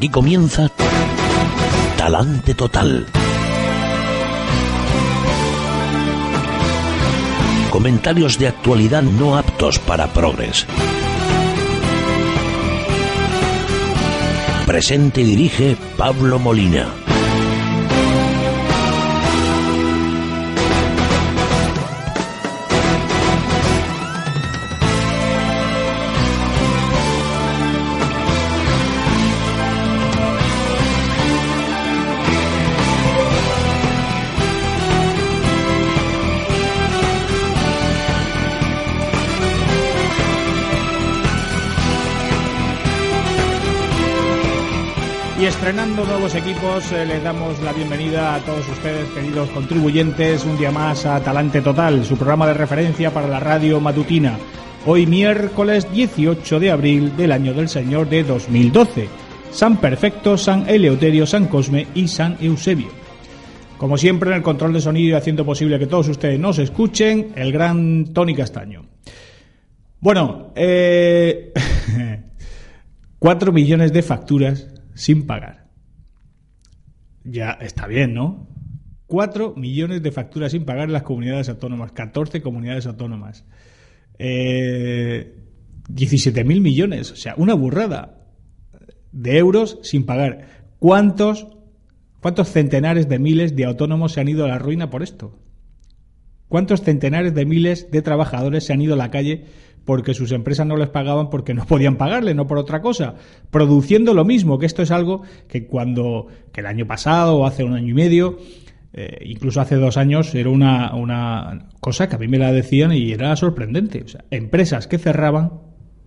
Aquí comienza Talante Total. Comentarios de actualidad no aptos para progres. Presente y dirige Pablo Molina. Estrenando nuevos equipos, eh, les damos la bienvenida a todos ustedes, queridos contribuyentes, un día más a Talante Total, su programa de referencia para la radio matutina. Hoy miércoles 18 de abril del año del Señor de 2012. San Perfecto, San Eleuterio, San Cosme y San Eusebio. Como siempre, en el control de sonido y haciendo posible que todos ustedes nos escuchen, el gran Tony Castaño. Bueno, eh... 4 millones de facturas sin pagar. Ya está bien, ¿no? 4 millones de facturas sin pagar en las comunidades autónomas, 14 comunidades autónomas. Eh, 17.000 millones, o sea, una burrada de euros sin pagar. ¿Cuántos, ¿Cuántos centenares de miles de autónomos se han ido a la ruina por esto? ¿Cuántos centenares de miles de trabajadores se han ido a la calle porque sus empresas no les pagaban porque no podían pagarle, no por otra cosa, produciendo lo mismo, que esto es algo que cuando, que el año pasado o hace un año y medio, eh, incluso hace dos años, era una, una cosa que a mí me la decían y era sorprendente. O sea, empresas que cerraban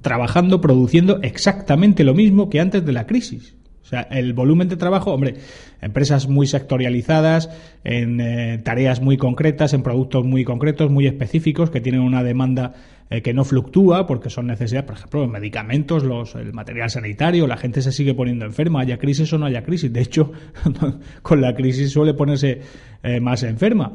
trabajando, produciendo exactamente lo mismo que antes de la crisis. O sea, el volumen de trabajo, hombre, empresas muy sectorializadas, en eh, tareas muy concretas, en productos muy concretos, muy específicos, que tienen una demanda eh, que no fluctúa porque son necesidades, por ejemplo, los medicamentos, los, el material sanitario, la gente se sigue poniendo enferma, haya crisis o no haya crisis. De hecho, con la crisis suele ponerse eh, más enferma.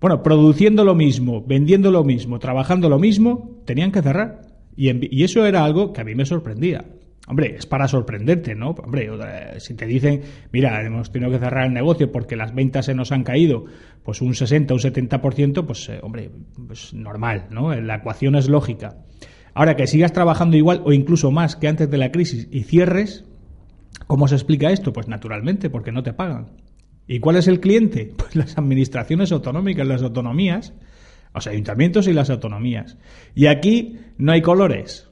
Bueno, produciendo lo mismo, vendiendo lo mismo, trabajando lo mismo, tenían que cerrar. Y, y eso era algo que a mí me sorprendía. Hombre, es para sorprenderte, ¿no? Hombre, si te dicen, mira, hemos tenido que cerrar el negocio porque las ventas se nos han caído, pues un 60, un 70%, pues, eh, hombre, pues normal, ¿no? La ecuación es lógica. Ahora, que sigas trabajando igual o incluso más que antes de la crisis y cierres, ¿cómo se explica esto? Pues naturalmente, porque no te pagan. ¿Y cuál es el cliente? Pues las administraciones autonómicas, las autonomías, los ayuntamientos y las autonomías. Y aquí no hay colores.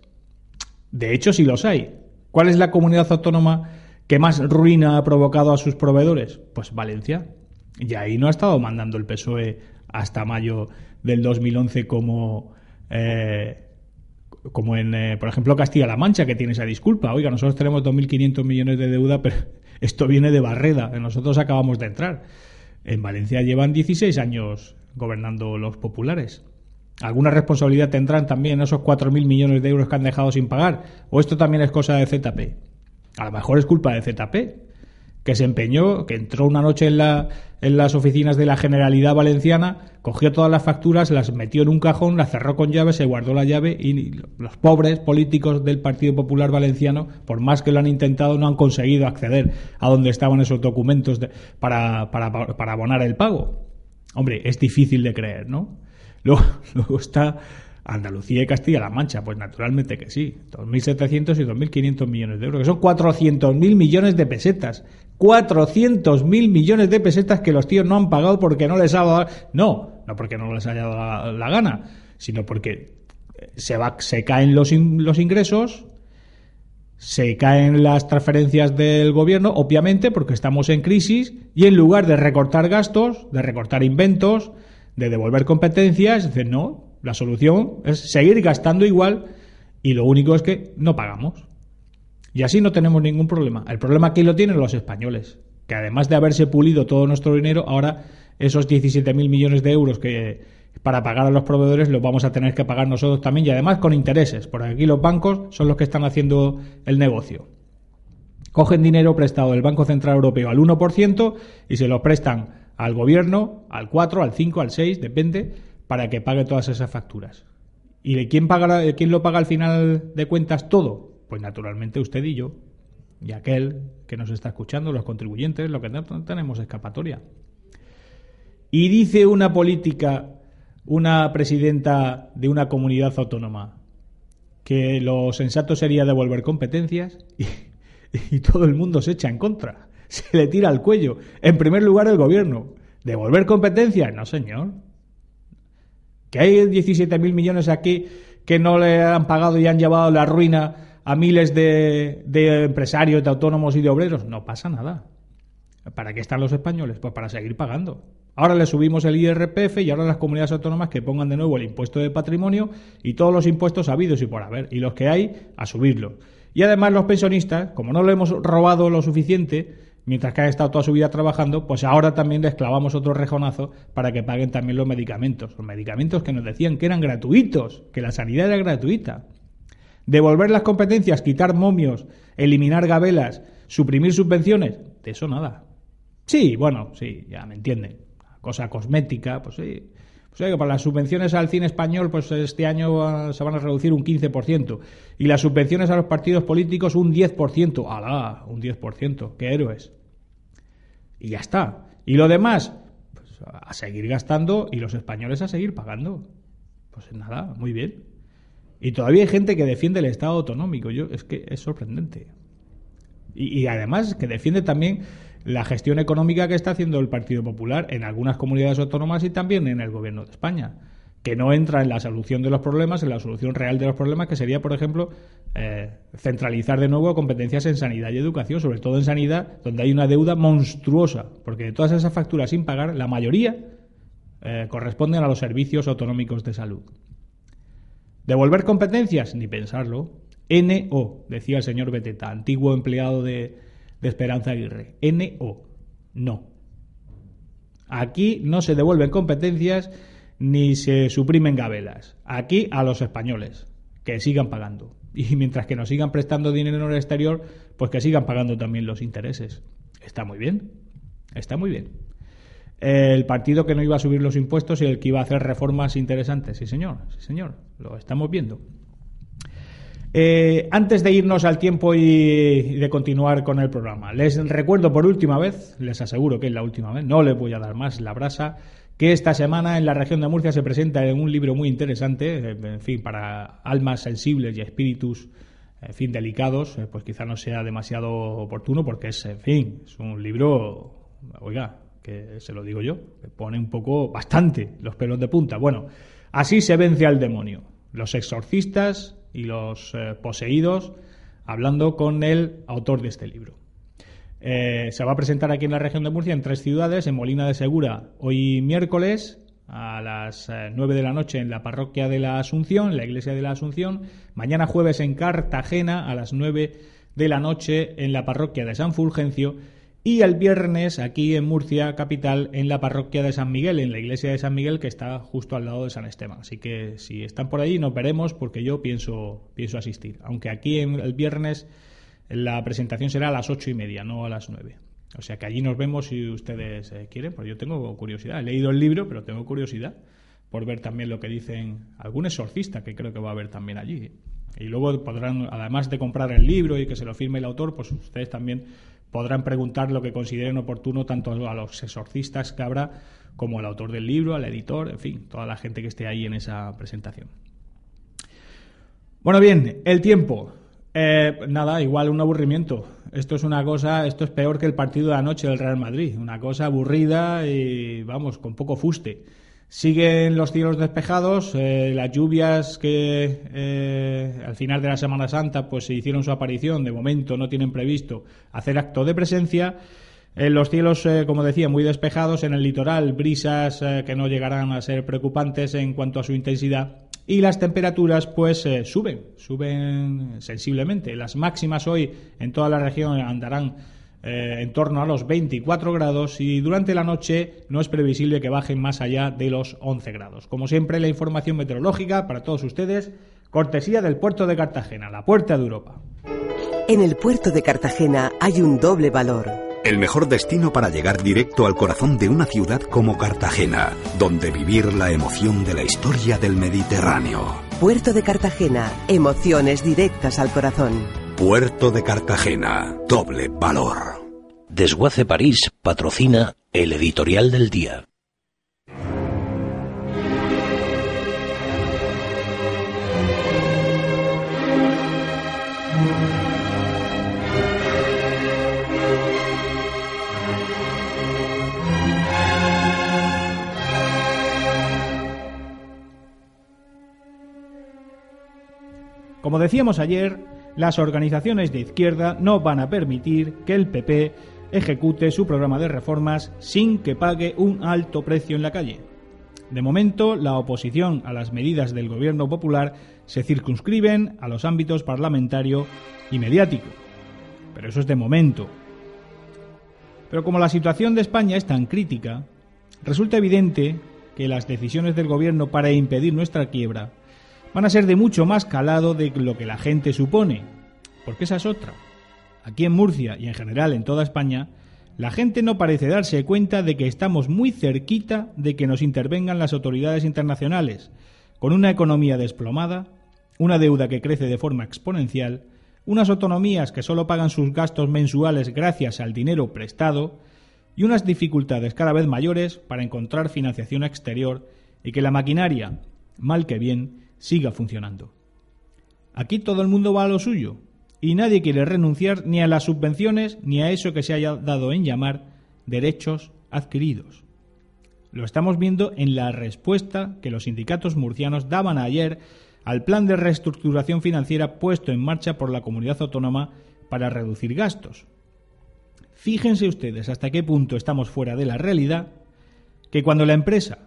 De hecho, sí los hay. ¿Cuál es la comunidad autónoma que más ruina ha provocado a sus proveedores? Pues Valencia. Y ahí no ha estado mandando el PSOE hasta mayo del 2011 como, eh, como en, eh, por ejemplo, Castilla-La Mancha, que tiene esa disculpa. Oiga, nosotros tenemos 2.500 millones de deuda, pero esto viene de Barreda. Nosotros acabamos de entrar. En Valencia llevan 16 años gobernando los populares. ¿Alguna responsabilidad tendrán también esos 4.000 millones de euros que han dejado sin pagar? ¿O esto también es cosa de ZP? A lo mejor es culpa de ZP, que se empeñó, que entró una noche en, la, en las oficinas de la Generalidad Valenciana, cogió todas las facturas, las metió en un cajón, las cerró con llave, se guardó la llave y los pobres políticos del Partido Popular Valenciano, por más que lo han intentado, no han conseguido acceder a donde estaban esos documentos para, para, para abonar el pago. Hombre, es difícil de creer, ¿no? Luego, está Andalucía y Castilla-La Mancha, pues naturalmente que sí, 2.700 y 2.500 millones de euros, que son 400.000 millones de pesetas. 400.000 millones de pesetas que los tíos no han pagado porque no les ha dado... No, no porque no les haya dado la, gana, sino porque se, va, se caen los, los ingresos, se caen las transferencias del gobierno, obviamente, porque estamos en crisis, y en lugar de recortar gastos, de recortar inventos, de devolver competencias, dicen, no, la solución es seguir gastando igual y lo único es que no pagamos. Y así no tenemos ningún problema. El problema aquí lo tienen los españoles, que además de haberse pulido todo nuestro dinero, ahora esos 17.000 millones de euros que para pagar a los proveedores los vamos a tener que pagar nosotros también y además con intereses, porque aquí los bancos son los que están haciendo el negocio. Cogen dinero prestado del Banco Central Europeo al 1% y se lo prestan al gobierno, al 4, al 5, al 6, depende, para que pague todas esas facturas. ¿Y de quién, paga, quién lo paga al final de cuentas todo? Pues naturalmente usted y yo. y aquel que nos está escuchando, los contribuyentes, lo que no tenemos escapatoria. Y dice una política, una presidenta de una comunidad autónoma, que lo sensato sería devolver competencias y, y todo el mundo se echa en contra. Se le tira al cuello. En primer lugar, el gobierno. ¿Devolver competencias? No, señor. Que hay 17.000 millones aquí que no le han pagado y han llevado la ruina a miles de, empresarios, de autónomos y de obreros. No pasa nada. ¿Para qué están los españoles? Pues para seguir pagando. Ahora le subimos el IRPF y ahora las comunidades autónomas que pongan de nuevo el impuesto de patrimonio y todos los impuestos habidos y por haber. Y los que hay, a subirlo. Y además los pensionistas, como no lo hemos robado lo suficiente, mientras que han estado toda su vida trabajando, pues ahora también les clavamos otro rejonazo para que paguen también los medicamentos. Los medicamentos que nos decían que eran gratuitos, que la sanidad era gratuita. Devolver las competencias, quitar momios, eliminar gabelas, suprimir subvenciones, de eso nada. Sí, bueno, sí, ya me entienden. Cosa cosmética, pues sí. Pues que para las subvenciones al cine español, pues este año se van a reducir un 15%. Y las subvenciones a los partidos políticos un 10%. ¡Alá! Un 10%. ¡Qué héroes! Y ya está. Y lo demás, pues a seguir gastando y los españoles a seguir pagando. Pues nada, muy bien. Y todavía hay gente que defiende el Estado autonómico. Yo, es que es sorprendente. Y, y, además que defiende también la gestión económica que está haciendo el Partido Popular en algunas comunidades autónomas y también en el Gobierno de España. Que no entra en la solución de los problemas, en la solución real de los problemas, que sería, por ejemplo, eh, centralizar de nuevo competencias en sanidad y educación, sobre todo en sanidad, donde hay una deuda monstruosa. Porque de todas esas facturas sin pagar, la mayoría eh, corresponden a los servicios autonómicos de salud. ¿Devolver competencias? Ni pensarlo. NO, decía el señor Beteta, antiguo empleado de, Esperanza Aguirre. NO. No. Aquí no se devuelven competencias ni se suprimen gabelas. Aquí a los españoles, que sigan pagando. Y mientras que nos sigan prestando dinero en el exterior, pues que sigan pagando también los intereses. Está muy bien. Está muy bien el partido que no iba a subir los impuestos y el que iba a hacer reformas interesantes. Sí, señor, sí, señor, lo estamos viendo. Eh, antes de irnos al tiempo y, de continuar con el programa, les recuerdo por última vez, les aseguro que es la última vez, no les voy a dar más la brasa, que esta semana en la región de Murcia se presenta un libro muy interesante, eh, en fin, para almas sensibles y espíritus, en fin, delicados, eh, pues quizá no sea demasiado oportuno porque es, en fin, es un libro, oiga, que se lo digo yo, pone un poco, bastante, los pelos de punta. Bueno, así se vence al demonio. Los exorcistas y los eh, poseídos hablando con el autor de este libro. Eh, se va a presentar aquí en la región de Murcia en tres ciudades, en Molina de Segura, hoy miércoles a las 9 eh, de la noche en la parroquia de la Asunción, la iglesia de la Asunción, mañana jueves en Cartagena a las 9 de la noche en la parroquia de San Fulgencio y el viernes aquí en Murcia, capital, en la parroquia de San Miguel, en la iglesia de San Miguel que está justo al lado de San Esteban. Así que si están por ahí nos veremos porque yo pienso, pienso asistir. Aunque aquí en el viernes la presentación será a las ocho y media, no a las nueve. O sea que allí nos vemos si ustedes eh, quieren, porque yo tengo curiosidad. He leído el libro, pero tengo curiosidad por ver también lo que dicen algún exorcista que creo que va a haber también allí. Y luego podrán, además de comprar el libro y que se lo firme el autor, pues ustedes también podrán preguntar lo que consideren oportuno tanto a los exorcistas que habrá como al autor del libro, al editor, en fin, toda la gente que esté ahí en esa presentación. Bueno, bien, el tiempo. Eh, nada, igual un aburrimiento. Esto es una cosa, esto es peor que el partido de anoche del Real Madrid. Una cosa aburrida y, vamos, con poco fuste. Siguen los cielos despejados, eh, las lluvias que eh, al final de la Semana Santa pues se hicieron su aparición, de momento no tienen previsto hacer acto de presencia. En los cielos, eh, como decía, muy despejados, en el litoral brisas que no llegarán a ser preocupantes en cuanto a su intensidad y las temperaturas pues suben, suben sensiblemente. Las máximas hoy en toda la región andarán eh, en torno a los 24 grados y durante la noche no es previsible que bajen más allá de los 11 grados. Como siempre, la información meteorológica para todos ustedes, cortesía del puerto de Cartagena, la puerta de Europa. En el puerto de Cartagena hay un doble valor. El mejor destino para llegar directo al corazón de una ciudad como Cartagena, donde vivir la emoción de la historia del Mediterráneo. Puerto de Cartagena, emociones directas al corazón. Puerto de Cartagena, doble valor. Desguace París patrocina el editorial del día. Como decíamos ayer, las organizaciones de izquierda no van a permitir que el PP ejecute su programa de reformas sin que pague un alto precio en la calle. De momento, la oposición a las medidas del gobierno popular se circunscriben a los ámbitos parlamentario y mediático. Pero eso es de momento. Pero como la situación de España es tan crítica, resulta evidente que las decisiones del gobierno para impedir nuestra quiebra van a ser de mucho más calado de lo que la gente supone, porque esa es otra. Aquí en Murcia y en general en toda España, la gente no parece darse cuenta de que estamos muy cerquita de que nos intervengan las autoridades internacionales, con una economía desplomada, una deuda que crece de forma exponencial, unas autonomías que solo pagan sus gastos mensuales gracias al dinero prestado, y unas dificultades cada vez mayores para encontrar financiación exterior y que la maquinaria, mal que bien, siga funcionando. Aquí todo el mundo va a lo suyo y nadie quiere renunciar ni a las subvenciones ni a eso que se haya dado en llamar derechos adquiridos. Lo estamos viendo en la respuesta que los sindicatos murcianos daban ayer al plan de reestructuración financiera puesto en marcha por la comunidad autónoma para reducir gastos. Fíjense ustedes hasta qué punto estamos fuera de la realidad que cuando la empresa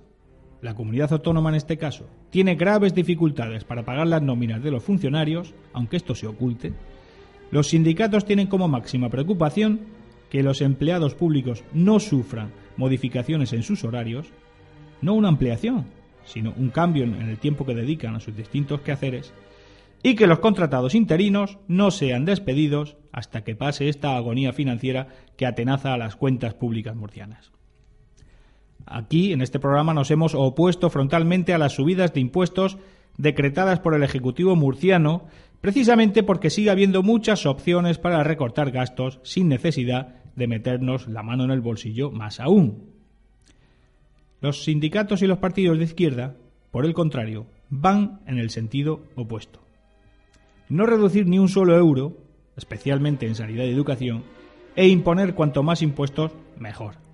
la comunidad autónoma en este caso, tiene graves dificultades para pagar las nóminas de los funcionarios, aunque esto se oculte, los sindicatos tienen como máxima preocupación que los empleados públicos no sufran modificaciones en sus horarios, no una ampliación, sino un cambio en el tiempo que dedican a sus distintos quehaceres, y que los contratados interinos no sean despedidos hasta que pase esta agonía financiera que atenaza a las cuentas públicas murcianas. Aquí, en este programa, nos hemos opuesto frontalmente a las subidas de impuestos decretadas por el Ejecutivo murciano, precisamente porque sigue habiendo muchas opciones para recortar gastos sin necesidad de meternos la mano en el bolsillo más aún. Los sindicatos y los partidos de izquierda, por el contrario, van en el sentido opuesto. No reducir ni un solo euro, especialmente en sanidad y educación, e imponer cuanto más impuestos, mejor.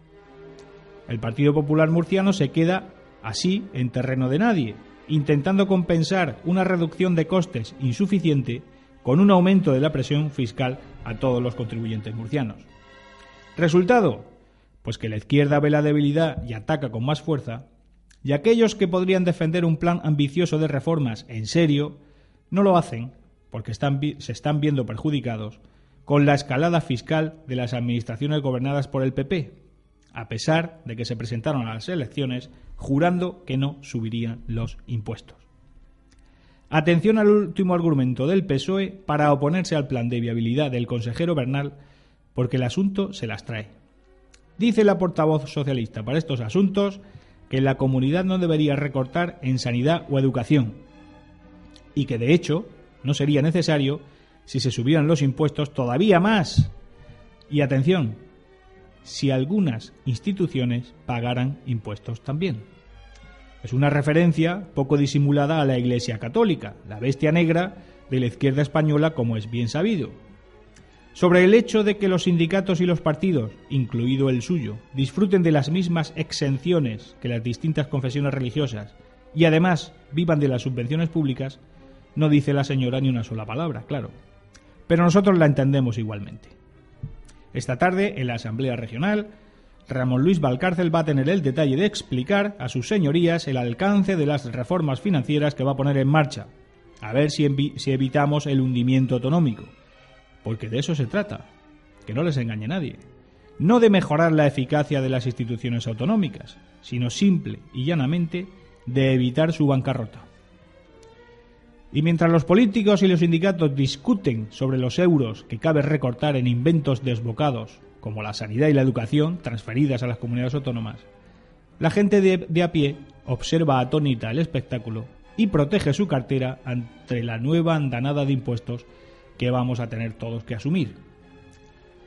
El Partido Popular Murciano se queda así en terreno de nadie, intentando compensar una reducción de costes insuficiente con un aumento de la presión fiscal a todos los contribuyentes murcianos. Resultado, pues que la izquierda ve la debilidad y ataca con más fuerza, y aquellos que podrían defender un plan ambicioso de reformas en serio, no lo hacen porque se están viendo perjudicados con la escalada fiscal de las administraciones gobernadas por el PP, a pesar de que se presentaron a las elecciones jurando que no subirían los impuestos. Atención al último argumento del PSOE para oponerse al plan de viabilidad del consejero Bernal, porque el asunto se las trae. Dice la portavoz socialista para estos asuntos que la comunidad no debería recortar en sanidad o educación, y que de hecho no sería necesario si se subieran los impuestos todavía más. Y atención, si algunas instituciones pagaran impuestos también. Es una referencia poco disimulada a la Iglesia Católica, la bestia negra de la izquierda española como es bien sabido. Sobre el hecho de que los sindicatos y los partidos, incluido el suyo, disfruten de las mismas exenciones que las distintas confesiones religiosas y además vivan de las subvenciones públicas, no dice la señora ni una sola palabra, claro. Pero nosotros la entendemos igualmente. Esta tarde, en la Asamblea Regional, Ramón Luis Valcárcel va a tener el detalle de explicar a sus señorías el alcance de las reformas financieras que va a poner en marcha, a ver si, si evitamos el hundimiento autonómico. Porque de eso se trata, que no les engañe nadie. No de mejorar la eficacia de las instituciones autonómicas, sino simple y llanamente de evitar su bancarrota. Y mientras los políticos y los sindicatos discuten sobre los euros que cabe recortar en inventos desbocados, como la sanidad y la educación, transferidas a las comunidades autónomas, la gente de, a pie observa atónita el espectáculo y protege su cartera ante la nueva andanada de impuestos que vamos a tener todos que asumir.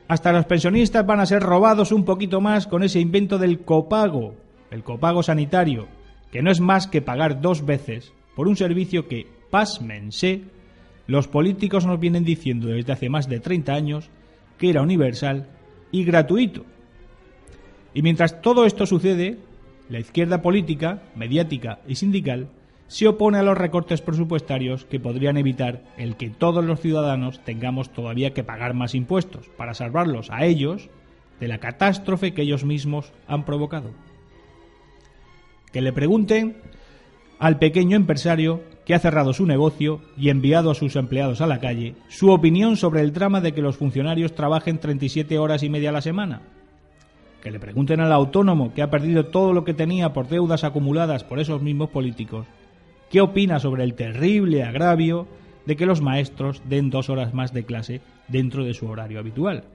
Hasta los pensionistas van a ser robados un poquito más con ese invento del copago, el copago sanitario, que no es más que pagar dos veces por un servicio que, pásmense, los políticos nos vienen diciendo desde hace más de 30 años que era universal y gratuito. Y mientras todo esto sucede, la izquierda política, mediática y sindical se opone a los recortes presupuestarios que podrían evitar el que todos los ciudadanos tengamos todavía que pagar más impuestos para salvarlos a ellos de la catástrofe que ellos mismos han provocado. Que le pregunten al pequeño empresario que ha cerrado su negocio y enviado a sus empleados a la calle su opinión sobre el drama de que los funcionarios trabajen 37 horas y media a la semana. Que le pregunten al autónomo que ha perdido todo lo que tenía por deudas acumuladas por esos mismos políticos qué opina sobre el terrible agravio de que los maestros den dos horas más de clase dentro de su horario habitual.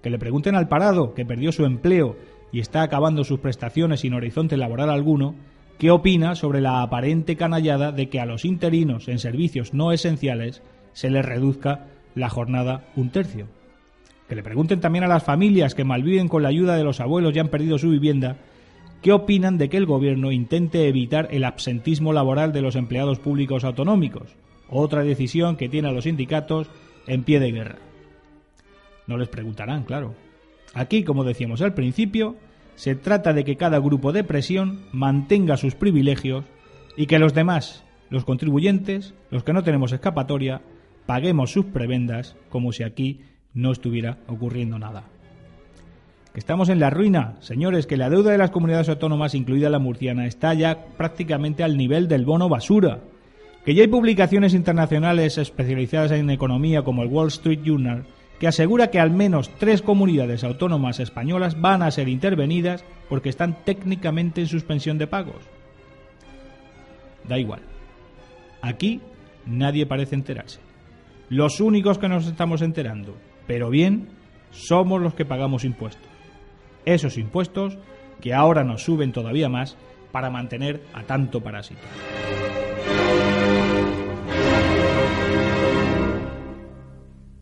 Que le pregunten al parado que perdió su empleo y está acabando sus prestaciones sin horizonte laboral alguno, qué opina sobre la aparente canallada de que a los interinos en servicios no esenciales se les reduzca la jornada un tercio. Que le pregunten también a las familias que malviven con la ayuda de los abuelos y han perdido su vivienda, qué opinan de que el gobierno intente evitar el absentismo laboral de los empleados públicos autonómicos, otra decisión que tiene a los sindicatos en pie de guerra. No les preguntarán, claro. Aquí, como decíamos al principio, se trata de que cada grupo de presión mantenga sus privilegios y que los demás, los contribuyentes, los que no tenemos escapatoria, paguemos sus prebendas como si aquí no estuviera ocurriendo nada. Que estamos en la ruina, señores, que la deuda de las comunidades autónomas, incluida la murciana, está ya prácticamente al nivel del bono basura. Que ya hay publicaciones internacionales especializadas en economía como el Wall Street Journal que asegura que al menos tres comunidades autónomas españolas van a ser intervenidas porque están técnicamente en suspensión de pagos. Da igual. Aquí nadie parece enterarse. Los únicos que nos estamos enterando, pero bien, somos los que pagamos impuestos. Esos impuestos que ahora nos suben todavía más para mantener a tanto parásito.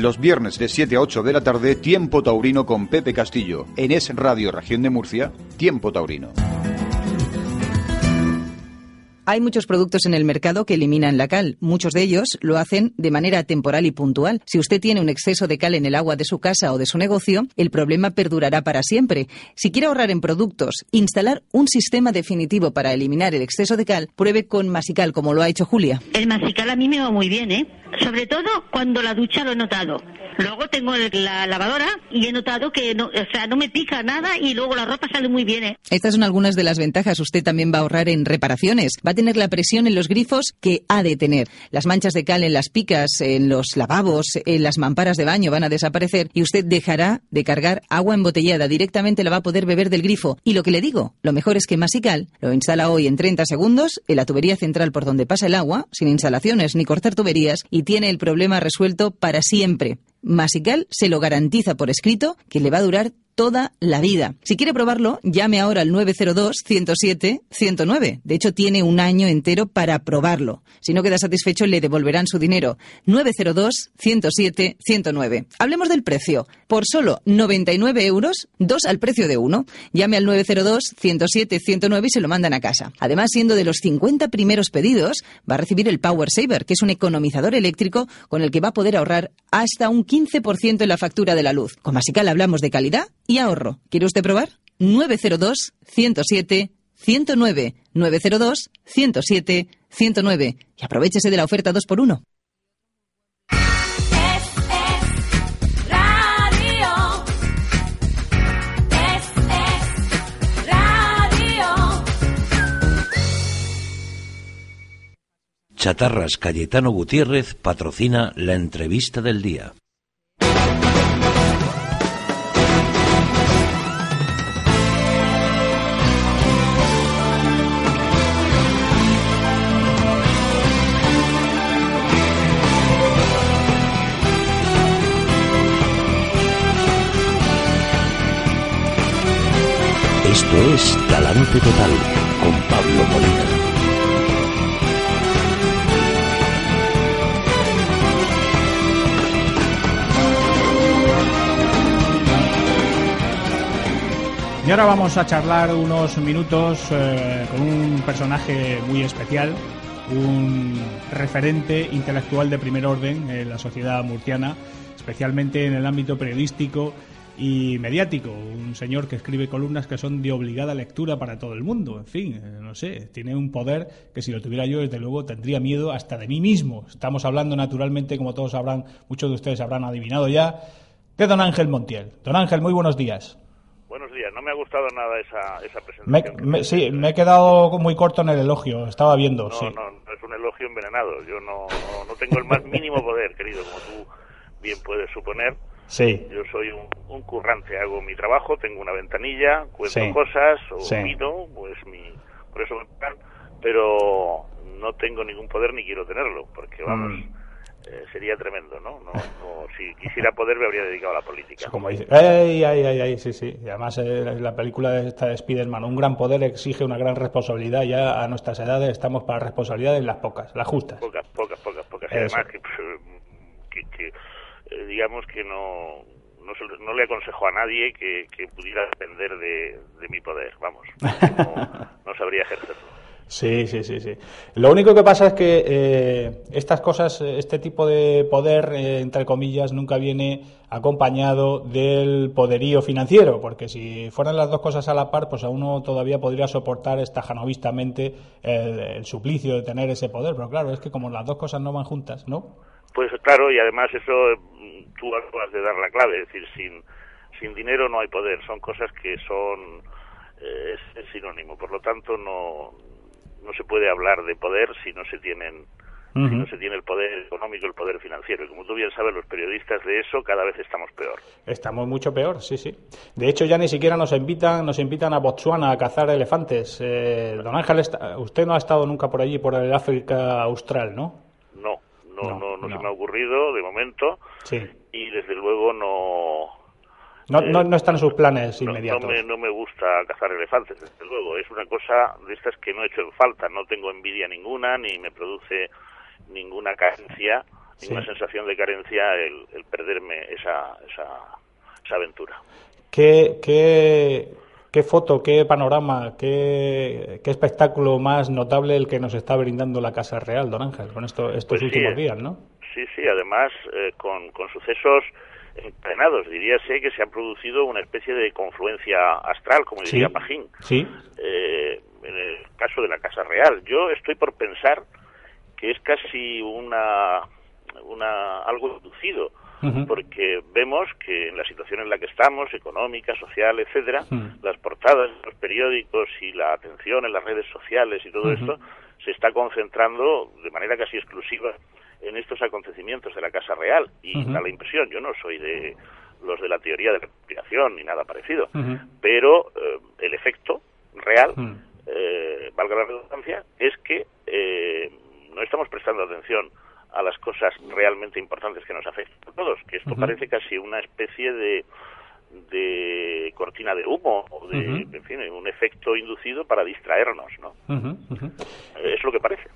Los viernes de 7 a 8 de la tarde, Tiempo Taurino con Pepe Castillo. En Es Radio Región de Murcia, Tiempo Taurino. Hay muchos productos en el mercado que eliminan la cal. Muchos de ellos lo hacen de manera temporal y puntual. Si usted tiene un exceso de cal en el agua de su casa o de su negocio, el problema perdurará para siempre. Si quiere ahorrar en productos, instalar un sistema definitivo para eliminar el exceso de cal, pruebe con Masical, como lo ha hecho Julia. El Masical a mí me va muy bien, ¿eh? Sobre todo cuando la ducha lo he notado. Luego tengo la lavadora y he notado que no, o sea, no me pica nada y luego la ropa sale muy bien. ¿eh? Estas son algunas de las ventajas. Usted también va a ahorrar en reparaciones. Va a tener la presión en los grifos que ha de tener. Las manchas de cal en las picas, en los lavabos, en las mamparas de baño van a desaparecer y usted dejará de cargar agua embotellada. Directamente la va a poder beber del grifo. Y lo que le digo, lo mejor es que Masical lo instala hoy en 30 segundos en la tubería central por donde pasa el agua, sin instalaciones ni cortar tuberías, tiene el problema resuelto para siempre. Masical se lo garantiza por escrito que le va a durar toda la vida. Si quiere probarlo, llame ahora al 902-107-109. De hecho, tiene un año entero para probarlo. Si no queda satisfecho, le devolverán su dinero. 902-107-109. Hablemos del precio. Por solo 99 euros, dos al precio de uno. Llame al 902-107-109 y se lo mandan a casa. Además, siendo de los 50 primeros pedidos, va a recibir el Power Saver, que es un economizador eléctrico con el que va a poder ahorrar hasta un 15% en la factura de la luz. Con Masical hablamos de calidad y ahorro. ¿Quiere usted probar? 902 107 109 902 107 109 y aprovechese de la oferta 2x1. Chatarras Cayetano Gutiérrez patrocina la entrevista del día. Es Talante Total con Pablo Molina. Y ahora vamos a charlar unos minutos eh, con un personaje muy especial, un referente intelectual de primer orden en la sociedad murciana, especialmente en el ámbito periodístico y mediático, un señor que escribe columnas que son de obligada lectura para todo el mundo, en fin, eh, no sé, tiene un poder que si lo tuviera yo, desde luego, tendría miedo hasta de mí mismo. Estamos hablando naturalmente, como todos sabrán, muchos de ustedes habrán adivinado ya, de don Ángel Montiel. Don Ángel, muy buenos días. Buenos días, no me ha gustado nada esa, esa presentación. Me, sí, me he quedado muy corto en el elogio, estaba viendo. No, sí. no, es un elogio envenenado. Yo no, no, no tengo el más mínimo poder, querido, como tú bien puedes suponer. Sí. Yo soy un, un, currante, hago mi trabajo, tengo una ventanilla, cuento Sí. cosas, o Sí. pues mi, por eso me pagan, pero no tengo ningún poder ni quiero tenerlo, porque vamos, Mm. eh, sería tremendo, ¿no? No, no, Si quisiera poder me habría dedicado a la política. Como dice, ay, ay, ay, ay, sí, sí. Y además eh, la película de esta de Spiderman, un gran poder exige una gran responsabilidad. Ya a nuestras edades estamos para responsabilidades las pocas, las justas. Pocas, pocas, pocas, pocas. Eso. además que, que, que, eh, digamos que no, no, no le aconsejo a nadie que, que pudiera depender de, de mi poder, vamos. No, no sabría ejercerlo. Sí, sí, sí, sí. Lo único que pasa es que eh, estas cosas, eh, este tipo de poder, eh, entre comillas, nunca viene acompañado del poderío financiero, porque si fueran las dos cosas a la par, pues a uno todavía podría soportar estajanovistamente el, el suplicio de tener ese poder. Pero claro, es que como las dos cosas no van juntas, ¿no? Pues claro, y además eso tú acabas de dar la clave, es decir, sin, sin dinero no hay poder, son cosas que son eh, es, es sinónimo, por lo tanto no, no se puede hablar de poder si no se tienen si no se tiene el poder económico, el poder financiero. Y como tú bien sabes, los periodistas de eso cada vez estamos peor. Estamos mucho peor, sí, sí. De hecho, ya ni siquiera nos invitan, nos invitan a Botswana a cazar elefantes. Eh, don Ángel, usted no ha estado nunca por allí, por el África Austral, ¿no? No, no, no, no, se me ha ocurrido de momento. Sí. Y desde luego no. No, no, no están sus planes inmediatos. No, me, no me gusta cazar elefantes, desde luego. Es una cosa de estas que no he hecho en falta. No tengo envidia ninguna, ni me produce ninguna carencia, ninguna sensación de carencia el, el perderme esa, esa, esa aventura. ¿Qué, qué, qué foto, qué panorama, qué, qué, espectáculo más notable el que nos está brindando la Casa Real, don Ángel, con esto, estos pues últimos sí, días, ¿no? Sí, sí, además eh, con, con sucesos entrenados, diríase que se ha producido una especie de confluencia astral, como diría sí, Pajín. Sí. Eh, en el caso de la Casa Real. Yo estoy por pensar que es casi una, una algo inducido, uh -huh. porque vemos que en la situación en la que estamos, económica, social, etcétera, uh -huh. las portadas de los periódicos y la atención en las redes sociales y todo uh -huh. esto se está concentrando de manera casi exclusiva en estos acontecimientos de la Casa Real y da la impresión, yo no soy de los de la teoría de la conspiración ni nada parecido, pero eh, el efecto real, eh, valga la redundancia, es que eh, no estamos prestando atención a las cosas realmente importantes que nos afectan a todos, que esto parece casi una especie de de cortina de humo o de, uh -huh. en fin, un efecto inducido para distraernos, ¿no? Uh -huh. Es lo que parece.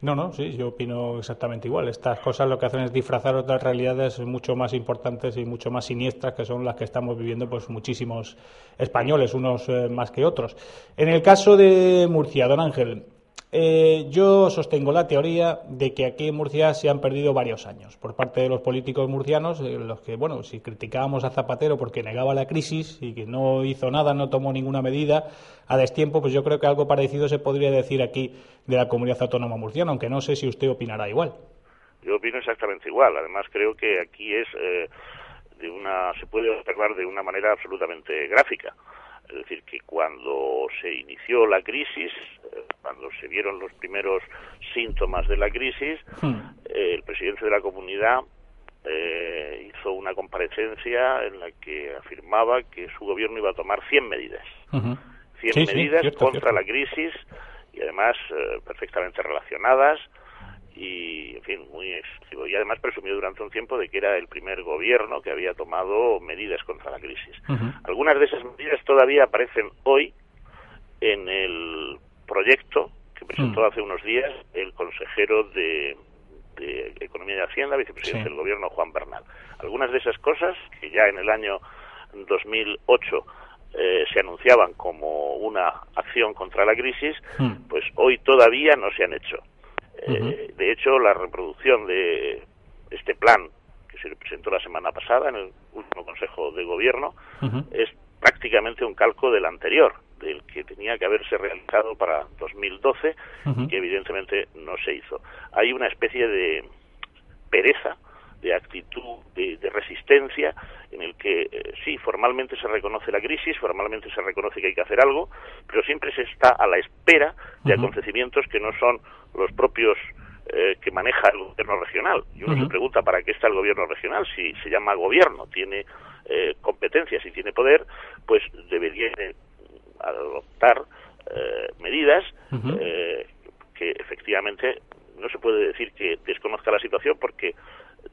No, no, sí, yo opino exactamente igual. Estas cosas lo que hacen es disfrazar otras realidades mucho más importantes y mucho más siniestras que son las que estamos viviendo pues muchísimos españoles, unos eh, más que otros. En el caso de Murcia, don Ángel, eh, yo sostengo la teoría de que aquí en Murcia se han perdido varios años por parte de los políticos murcianos, eh, los que, bueno, si criticábamos a Zapatero porque negaba la crisis y que no hizo nada, no tomó ninguna medida a destiempo, pues yo creo que algo parecido se podría decir aquí de la comunidad autónoma murciana, aunque no sé si usted opinará igual. Yo opino exactamente igual. Además, creo que aquí es eh, de una, se puede observar de una manera absolutamente gráfica. Es decir, que cuando se inició la crisis, eh, cuando se vieron los primeros síntomas de la crisis, hmm. eh, el presidente de la comunidad eh, hizo una comparecencia en la que afirmaba que su gobierno iba a tomar 100 medidas. Uh -huh. 100 sí, medidas sí, cierto, contra cierto. la crisis y además perfectamente relacionadas y, en fin, muy excesivo. Y además presumió durante un tiempo de que era el primer gobierno que había tomado medidas contra la crisis. Uh -huh. Algunas de esas medidas todavía aparecen hoy en el proyecto que presentó uh -huh. hace unos días el consejero de, de Economía y Hacienda, vicepresidente sí. del gobierno, Juan Bernal. Algunas de esas cosas que ya en el año 2008 eh, se anunciaban como una acción contra la crisis, -huh. pues hoy todavía no se han hecho. Uh -huh. eh, de hecho, la reproducción de este plan que se presentó la semana pasada en el último Consejo de Gobierno uh -huh. es prácticamente un calco del anterior, del que tenía que haberse realizado para 2012 uh -huh. que evidentemente no se hizo. Hay una especie de pereza, de actitud de, de resistencia en el que eh, sí, formalmente se reconoce la crisis, formalmente se reconoce que hay que hacer algo, pero siempre se está a la espera de uh -huh. acontecimientos que no son los propios eh, que maneja el gobierno regional. Y uno uh -huh. se pregunta para qué está el gobierno regional, si se llama gobierno, tiene eh, competencias y tiene poder, pues debería adoptar eh, medidas uh -huh. que efectivamente no se puede decir que desconozca la situación porque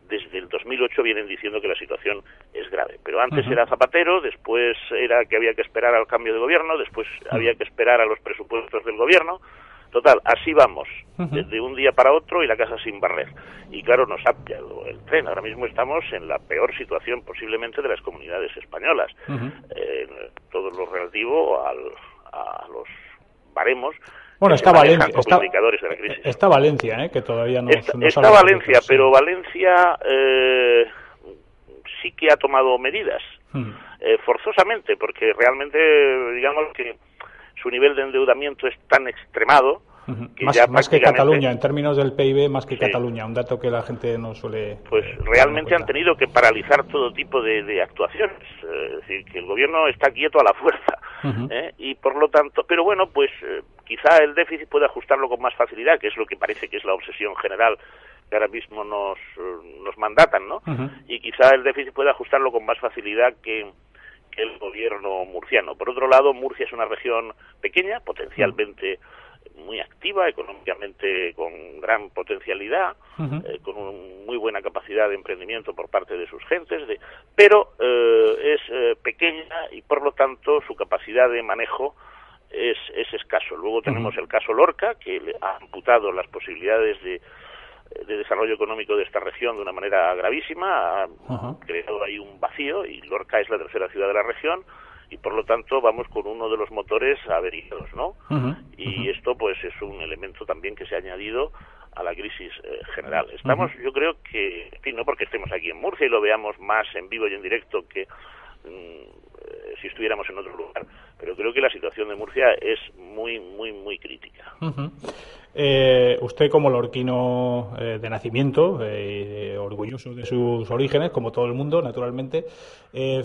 desde el 2008 vienen diciendo que la situación es grave. Pero antes uh -huh. era Zapatero, después era que había que esperar al cambio de gobierno, después uh -huh. había que esperar a los presupuestos del gobierno. Total, así vamos, uh -huh. desde un día para otro y la casa sin barrer. Y claro, nos ha pillado el tren. Ahora mismo estamos en la peor situación posiblemente de las comunidades españolas. Eh, todo lo relativo al, a los baremos bueno, está Valencia, está, de la crisis. está Valencia, ¿eh? que todavía no. Está, está Valencia, pero Valencia eh, sí que ha tomado medidas, hmm. eh, forzosamente, porque realmente, digamos que su nivel de endeudamiento es tan extremado más, que Cataluña, en términos del PIB, más que Cataluña, un dato que la gente no suele. Pues realmente han tenido que paralizar todo tipo de, actuaciones. Eh, es decir, que el gobierno está quieto a la fuerza. ¿eh? Y por lo tanto, pero bueno, pues eh, quizá el déficit puede ajustarlo con más facilidad, que es lo que parece que es la obsesión general que ahora mismo nos, nos mandatan, ¿no? Y quizá el déficit puede ajustarlo con más facilidad que el gobierno murciano. Por otro lado, Murcia es una región pequeña, potencialmente muy activa, económicamente con gran potencialidad, eh, con una muy buena capacidad de emprendimiento por parte de sus gentes, de, pero eh, es eh, pequeña y por lo tanto su capacidad de manejo es, es escaso. Luego tenemos el caso Lorca, que le ha amputado las posibilidades de de desarrollo económico de esta región de una manera gravísima, ha creado ahí un vacío y Lorca es la tercera ciudad de la región y por lo tanto vamos con uno de los motores averiados, ¿no? Y esto pues es un elemento también que se ha añadido a la crisis eh, general. Estamos, yo creo que, en fin, no porque estemos aquí en Murcia y lo veamos más en vivo y en directo que mm, eh, si estuviéramos en otro lugar, pero creo que la situación de Murcia es muy, muy, muy crítica. Eh, usted como lorquino eh, de nacimiento, eh, orgulloso de sus orígenes, como todo el mundo, naturalmente,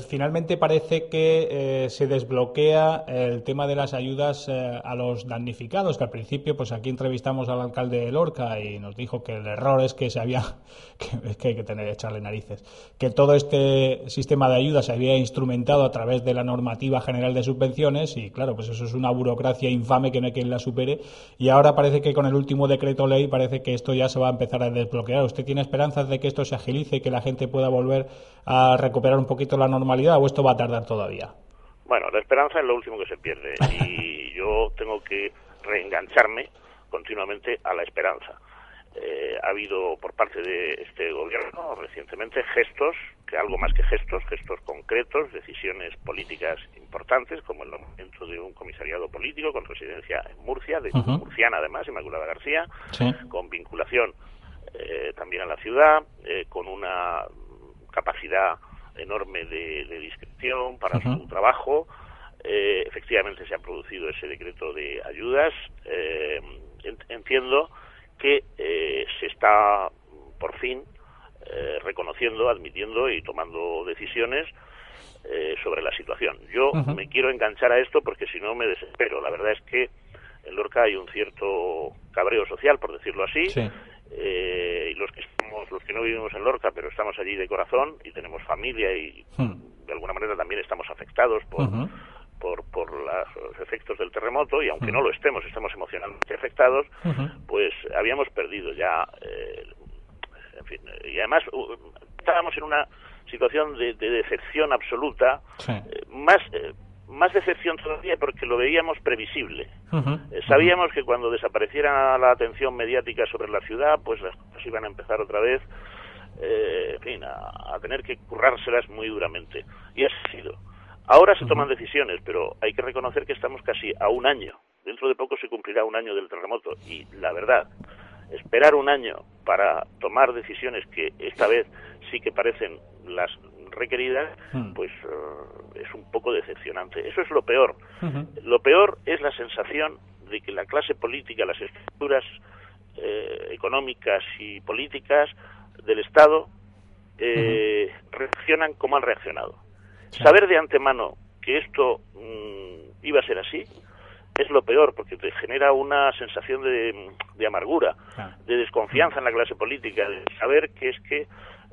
finalmente parece que se desbloquea el tema de las ayudas a los damnificados, que al principio, pues aquí entrevistamos al alcalde de Lorca y nos dijo que el error es que se había, que, que hay que tener echarle narices, que todo este sistema de ayudas se había instrumentado a través de la normativa general de y claro, pues eso es una burocracia infame que no hay quien la supere y ahora parece que con el último decreto ley parece que esto ya se va a empezar a desbloquear. ¿Usted tiene esperanzas de que esto se agilice y que la gente pueda volver a recuperar un poquito la normalidad o esto va a tardar todavía? Bueno, la esperanza es lo último que se pierde y yo tengo que reengancharme continuamente a la esperanza. Eh, ha habido por parte de este gobierno recientemente gestos, que algo más que gestos, gestos concretos, decisiones políticas importantes, como el nombramiento de un comisariado político con residencia en Murcia, de murciana además, Inmaculada García, con vinculación eh, también a la ciudad, eh, con una capacidad enorme de, discreción para su trabajo. efectivamente se ha producido ese decreto de ayudas. entiendo que eh, se está por fin eh, reconociendo, admitiendo y tomando decisiones eh, sobre la situación. Yo me quiero enganchar a esto porque si no me desespero. La verdad es que en Lorca hay un cierto cabreo social, por decirlo así. y los que estamos, los que no vivimos en Lorca, pero estamos allí de corazón y tenemos familia y de alguna manera también estamos afectados por, por, por los efectos del terremoto y aunque no lo estemos, estamos emocionalmente afectados, pues habíamos perdido ya, eh, en fin, y además estábamos en una situación de, decepción absoluta, eh, más eh, más decepción todavía porque lo veíamos previsible. sabíamos que cuando desapareciera la atención mediática sobre la ciudad, pues las cosas iban a empezar otra vez, en fin, a, a, tener que currárselas muy duramente. Y así ha sido. Ahora se toman decisiones, pero hay que reconocer que estamos casi a un año. Dentro de poco se cumplirá un año del terremoto y la verdad, esperar un año para tomar decisiones que esta vez sí que parecen las requeridas, hmm. pues eh, es un poco decepcionante. Eso es lo peor. Lo peor es la sensación de que la clase política, las estructuras eh, económicas y políticas del Estado eh, reaccionan como han reaccionado. Saber de antemano que esto mm, iba a ser así es lo peor, porque te genera una sensación de, amargura, de desconfianza en la clase política, de saber que es que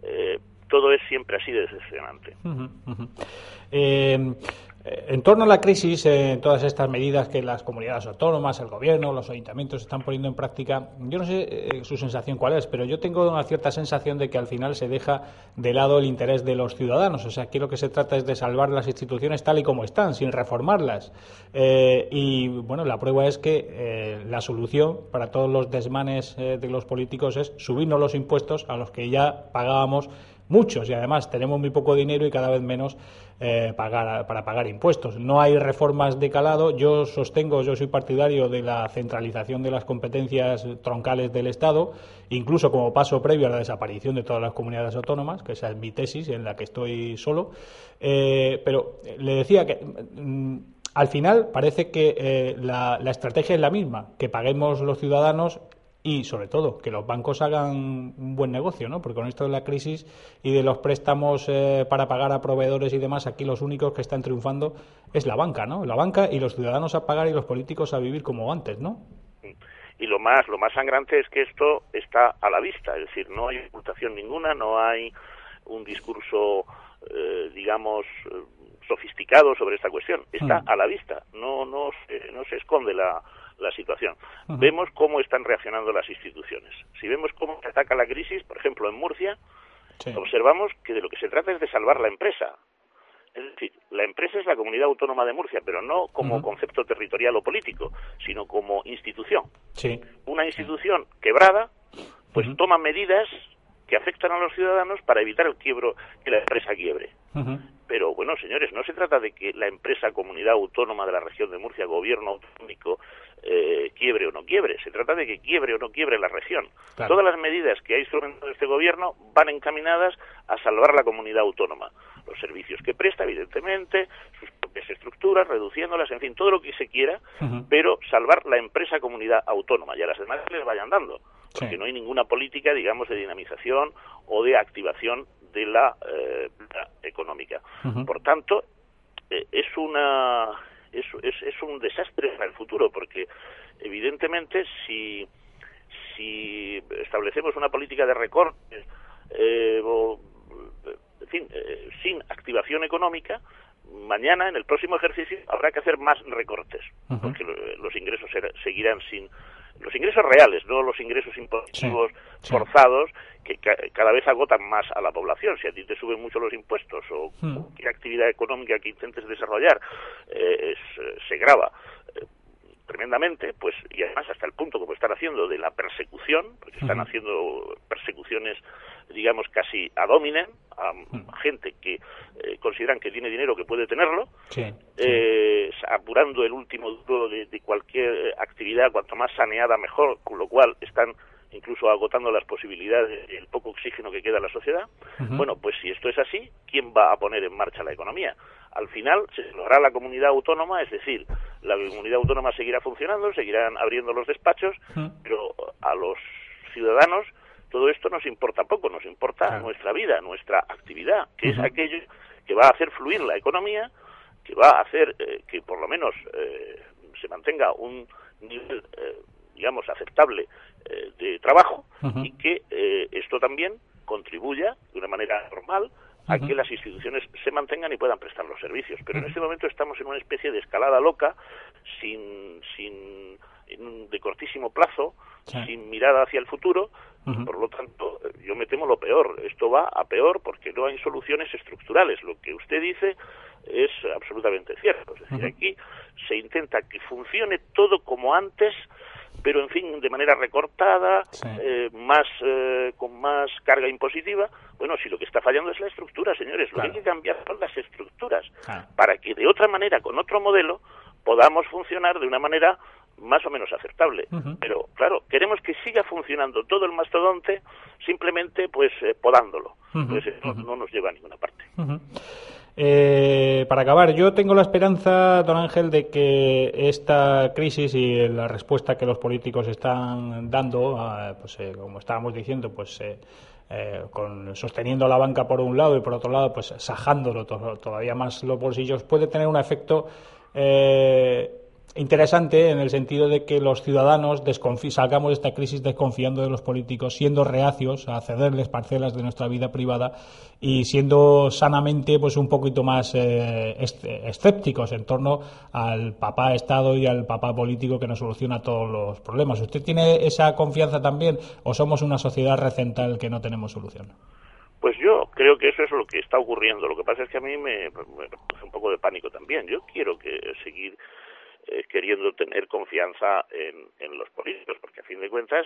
eh, todo es siempre así de decepcionante. Eh, en torno a la crisis, eh, todas estas medidas que las comunidades autónomas, el gobierno, los ayuntamientos están poniendo en práctica, yo no sé eh, su sensación cuál es, pero yo tengo una cierta sensación de que al final se deja de lado el interés de los ciudadanos. O sea, aquí lo que se trata es de salvar las instituciones tal y como están, sin reformarlas. y bueno, la prueba es que la solución para todos los desmanes de los políticos es subirnos los impuestos a los que ya pagábamos muchos y además tenemos muy poco dinero y cada vez menos eh, pagar, para pagar impuestos. No hay reformas de calado. Yo sostengo, yo soy partidario de la centralización de las competencias troncales del Estado, incluso como paso previo a la desaparición de todas las comunidades autónomas, que esa es mi tesis en la que estoy solo. Eh, pero le decía que. Mm, al final parece que eh, la, estrategia es la misma, que paguemos los ciudadanos y sobre todo que los bancos hagan un buen negocio, ¿no? Porque con esto de la crisis y de los préstamos eh, para pagar a proveedores y demás, aquí los únicos que están triunfando es la banca, ¿no? La banca y los ciudadanos a pagar y los políticos a vivir como antes, ¿no? Y lo más lo más sangrante es que esto está a la vista, es decir, no hay ocultación ninguna, no hay un discurso, eh, digamos, sofisticado sobre esta cuestión. Está mm. a la vista, no no no se esconde la la situación. Vemos cómo están reaccionando las instituciones. Si vemos cómo se ataca la crisis, por ejemplo, en Murcia, observamos que de lo que se trata es de salvar la empresa. Es decir, la empresa es la comunidad autónoma de Murcia, pero no como concepto territorial o político, sino como institución. Una institución quebrada, pues toma medidas que afectan a los ciudadanos para evitar el quiebro, que la empresa quiebre. Pero bueno, señores, no se trata de que la empresa comunidad autónoma de la región de Murcia, gobierno autonómico, eh, quiebre o no quiebre. Se trata de que quiebre o no quiebre la región. Todas las medidas que ha instrumentado este gobierno van encaminadas a salvar la comunidad autónoma. Los servicios que presta, evidentemente, sus propias estructuras, reduciéndolas, en fin, todo lo que se quiera, pero salvar la empresa comunidad autónoma y a las demás les vayan dando. Porque no hay ninguna política, digamos, de dinamización o de activación de la, eh, económica. Por tanto, eh, es una es, es, un desastre para el futuro, porque evidentemente si, si establecemos una política de recortes, eh, en fin, eh, sin activación económica, mañana, en el próximo ejercicio, habrá que hacer más recortes, porque los ingresos seguirán sin los ingresos reales, no los ingresos impositivos forzados que cada vez agotan más a la población. Si a ti te suben mucho los impuestos o hmm. cualquier actividad económica que intentes desarrollar eh, eh, se grava tremendamente, pues y además hasta el punto como están haciendo de la persecución, porque están haciendo persecuciones digamos casi a dominen a gente que consideran que tiene dinero que puede tenerlo, apurando el último duro de, de, cualquier actividad, cuanto más saneada mejor, con lo cual están incluso agotando las posibilidades, el poco oxígeno que queda en la sociedad. Bueno, pues si esto es así, ¿quién va a poner en marcha la economía? Al final se lo hará la comunidad autónoma, es decir, la comunidad autónoma seguirá funcionando, seguirán abriendo los despachos, pero a los ciudadanos todo esto nos importa poco, nos importa nuestra vida, nuestra actividad, que es aquello que va a hacer fluir la economía, que va a hacer eh, que por lo menos eh, se mantenga un nivel, eh, digamos, aceptable eh, de trabajo y que eh, esto también contribuya de una manera normal a que las instituciones se mantengan y puedan prestar los servicios. Pero en este momento estamos en una especie de escalada loca, sin, sin de cortísimo plazo, sin mirada hacia el futuro. Por lo tanto, yo me temo lo peor. Esto va a peor porque no hay soluciones estructurales. Lo que usted dice es absolutamente cierto. Es decir, aquí se intenta que funcione todo como antes pero en fin, de manera recortada, eh, más eh, con más carga impositiva. Bueno, si lo que está fallando es la estructura, señores, lo que hay que cambiar son las estructuras para que de otra manera, con otro modelo, podamos funcionar de una manera más o menos aceptable. Pero claro, queremos que siga funcionando todo el mastodonte simplemente pues eh, podándolo. Pues eso no nos lleva a ninguna parte. Eh, para acabar, yo tengo la esperanza, don Ángel, de que esta crisis y la respuesta que los políticos están dando, pues eh, como estábamos diciendo, pues eh, con, sosteniendo la banca por un lado y por otro lado, pues sajándolo todavía más los bolsillos, puede tener un efecto interesante en el sentido de que los ciudadanos salgamos de esta crisis desconfiando de los políticos, siendo reacios a cederles parcelas de nuestra vida privada y siendo sanamente pues un poquito más eh, escépticos en torno al papá Estado y al papá político que nos soluciona todos los problemas. ¿Usted tiene esa confianza también o somos una sociedad recental que no tenemos solución? Pues yo creo que eso es lo que está ocurriendo. Lo que pasa es que a mí me, me, un poco de pánico también. Yo quiero que seguir eh, queriendo tener confianza en, los políticos, porque a fin de cuentas,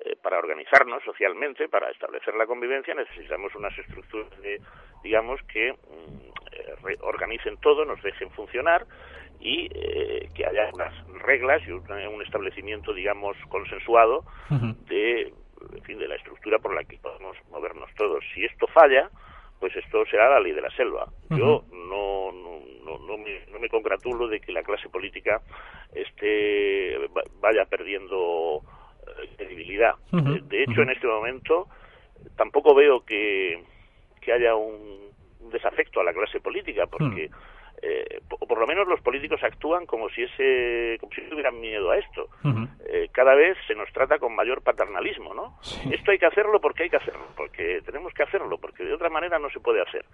eh, para organizarnos socialmente, para establecer la convivencia, necesitamos unas estructuras, de, digamos, que mm, eh, organicen todo, nos dejen funcionar y que haya unas reglas y un, establecimiento, digamos, consensuado de, en fin, de la estructura por la que podemos movernos todos. Si esto falla, pues esto será la ley de la selva. Yo no, no, no, me, no me congratulo de que la clase política esté vaya perdiendo eh, credibilidad. de hecho, en este momento tampoco veo que, que haya un, desafecto a la clase política, porque eh, o por lo menos los políticos actúan como si ese como si tuvieran miedo a esto. Eh, cada vez se nos trata con mayor paternalismo no esto hay que hacerlo porque hay que hacerlo porque tenemos que hacerlo porque de otra manera no se puede hacer.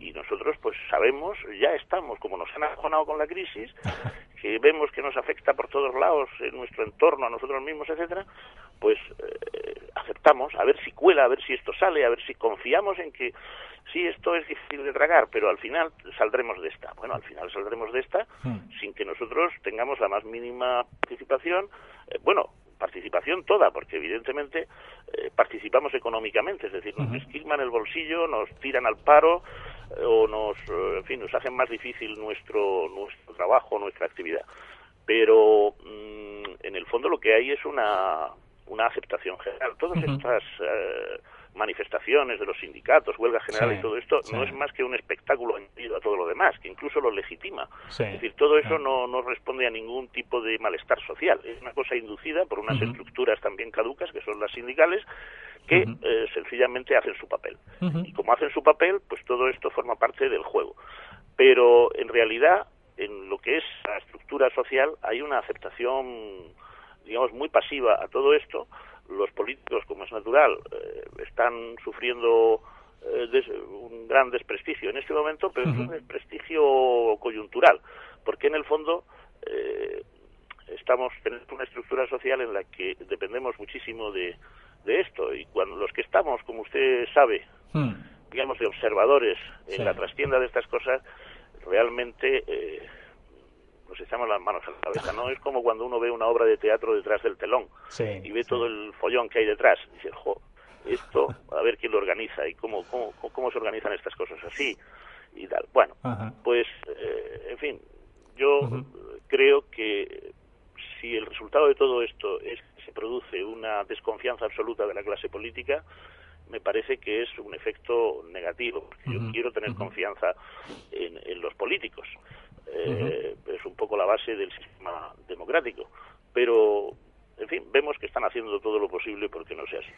Y nosotros pues sabemos ya estamos como nos han acojonado con la crisis que vemos que nos afecta por todos lados en nuestro entorno a nosotros mismos etcétera pues eh, aceptamos a ver si cuela a ver si esto sale a ver si confiamos en que sí, esto es difícil de tragar, pero al final saldremos de esta. Bueno, al final saldremos de esta hmm. sin que nosotros tengamos la más mínima participación. Eh, bueno, participación toda, porque evidentemente eh, participamos económicamente, es decir, nos esquilman el bolsillo, nos tiran al paro eh, o nos, en fin, nos hacen más difícil nuestro, nuestro trabajo, nuestra actividad. Pero mm, en el fondo lo que hay es una, una aceptación general. Todas estas manifestaciones de los sindicatos, huelga general y todo esto, no es más que un espectáculo añadido a todo lo demás, que incluso lo legitima. Es decir, todo eso no, no responde a ningún tipo de malestar social. Es una cosa inducida por unas estructuras también caducas, que son las sindicales, que eh, sencillamente hacen su papel. Y como hacen su papel, pues todo esto forma parte del juego. Pero en realidad, en lo que es la estructura social, hay una aceptación, digamos, muy pasiva a todo esto, los políticos, como es natural, eh, están sufriendo eh, un gran desprestigio en este momento, pero es un desprestigio coyuntural, porque en el fondo eh, estamos tenemos una estructura social en la que dependemos muchísimo de, de esto y cuando los que estamos, como usted sabe, hmm. digamos de observadores en la trastienda de estas cosas, realmente eh, nos echamos las manos a la cabeza. No es como cuando uno ve una obra de teatro detrás del telón y ve todo el follón que hay detrás. Y dice, jo, esto, a ver quién lo organiza y cómo, cómo, cómo se organizan estas cosas así y tal. Bueno, pues, eh, en fin, yo creo que si el resultado de todo esto es que se produce una desconfianza absoluta de la clase política, me parece que es un efecto negativo, porque yo quiero tener confianza en, en los políticos eh, es un poco la base del sistema democrático. Pero, en fin, vemos que están haciendo todo lo posible porque no sea así.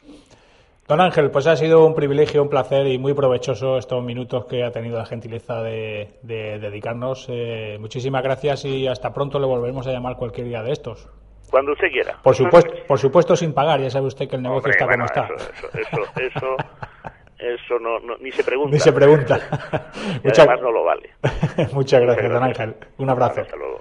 Don Ángel, pues ha sido un privilegio, un placer y muy provechoso estos minutos que ha tenido la gentileza de, dedicarnos. Eh, muchísimas gracias y hasta pronto le volveremos a llamar cualquier día de estos. Cuando usted quiera. Por supuesto, por supuesto sin pagar, ya sabe usted que el negocio está como está. Eso, eso, eso no, ni se pregunta. Ni se pregunta. además no lo vale. Muchas gracias, don Ángel. Un abrazo. Hasta luego.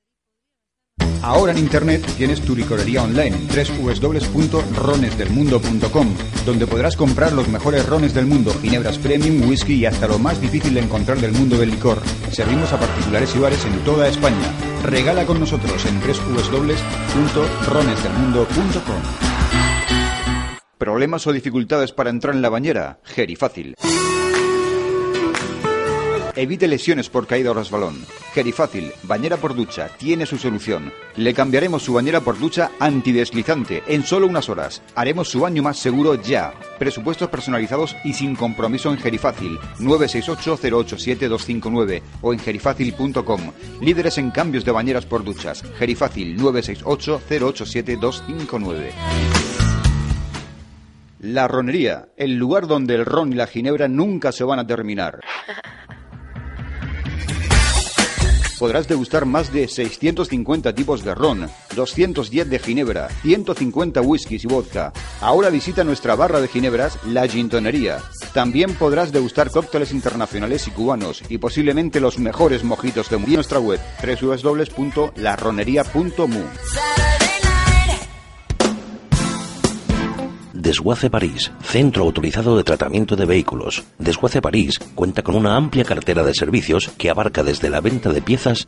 Ahora en Internet tienes tu licorería online en www.ronesdelmundo.com, donde podrás comprar los mejores rones del mundo, ginebras premium, whisky y hasta lo más difícil de encontrar del mundo del licor. Servimos a particulares y bares en toda España. Regala con nosotros en www.ronesdelmundo.com. ¿Problemas o dificultades para entrar en la bañera? Fácil. Evite lesiones por caída o resbalón. Gerifácil, bañera por ducha, tiene su solución. Le cambiaremos su bañera por ducha antideslizante en solo unas horas. Haremos su baño más seguro ya. Presupuestos personalizados y sin compromiso en Gerifácil 968-087-259 o en gerifácil.com. Líderes en cambios de bañeras por duchas. Gerifácil 968-087-259. La ronería, el lugar donde el ron y la ginebra nunca se van a terminar. podrás degustar más de 650 tipos de ron, 210 de ginebra, 150 whiskies y vodka. Ahora visita nuestra barra de ginebras, La Gintonería. También podrás degustar cócteles internacionales y cubanos y posiblemente los mejores mojitos de nuestra web www.larronería.mu. Desguace París, centro autorizado de tratamiento de vehículos. Desguace París cuenta con una amplia cartera de servicios que abarca desde la venta de piezas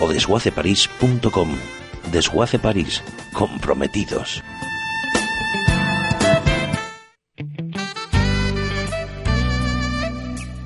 o desguaceparís.com. Desguace París, comprometidos.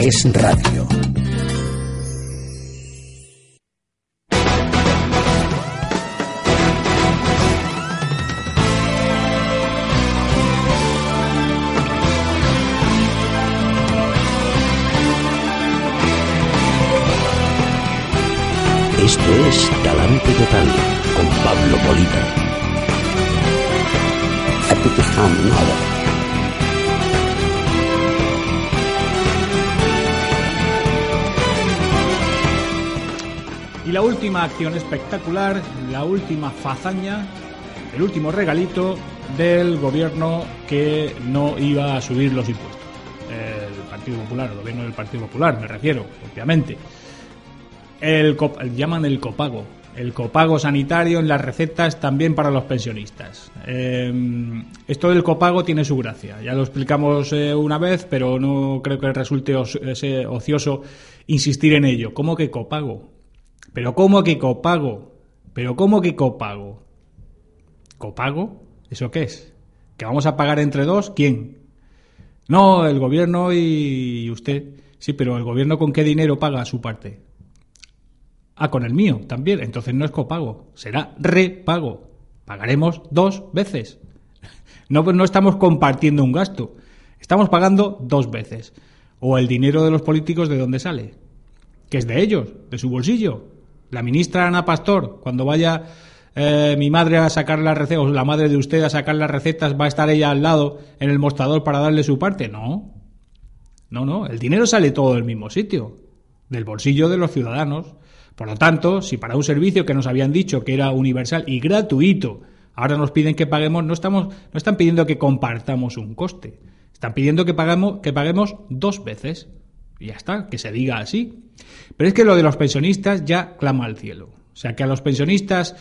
es radio. Esto es Talante Total con Pablo Polita. Y la última acción espectacular, la última fazaña, el último regalito del gobierno que no iba a subir los impuestos. El Partido Popular, el gobierno del Partido Popular, me refiero, obviamente. El, llaman el copago. El copago sanitario en las recetas también para los pensionistas. Em, esto del copago tiene su gracia. Ya lo explicamos eh, una vez, pero no creo que resulte ocioso insistir en ello. ¿Cómo que copago? Pero ¿cómo que copago? Pero ¿cómo que copago? ¿Copago? ¿Eso qué es? ¿Que vamos a pagar entre dos? ¿Quién? No, el gobierno y usted. Sí, pero ¿el gobierno con qué dinero paga su parte? Ah, con el mío también. Entonces no es copago, será repago. Pagaremos dos veces. No, no estamos compartiendo un gasto. Estamos pagando dos veces. ¿O el dinero de los políticos de dónde sale? Que es de ellos, de su bolsillo. La ministra Ana Pastor, cuando vaya eh, mi madre a sacar las recetas, o la madre de usted a sacar las recetas, va a estar ella al lado en el mostrador para darle su parte. No. No, no. El dinero sale todo del mismo sitio, del bolsillo de los ciudadanos. Por lo tanto, si para un servicio que nos habían dicho que era universal y gratuito, ahora nos piden que paguemos, no estamos, no están pidiendo que compartamos un coste. Están pidiendo que paguemos, que paguemos dos veces. Ya está, que se diga así. Pero es que lo de los pensionistas ya clama al cielo. O sea, que a los pensionistas,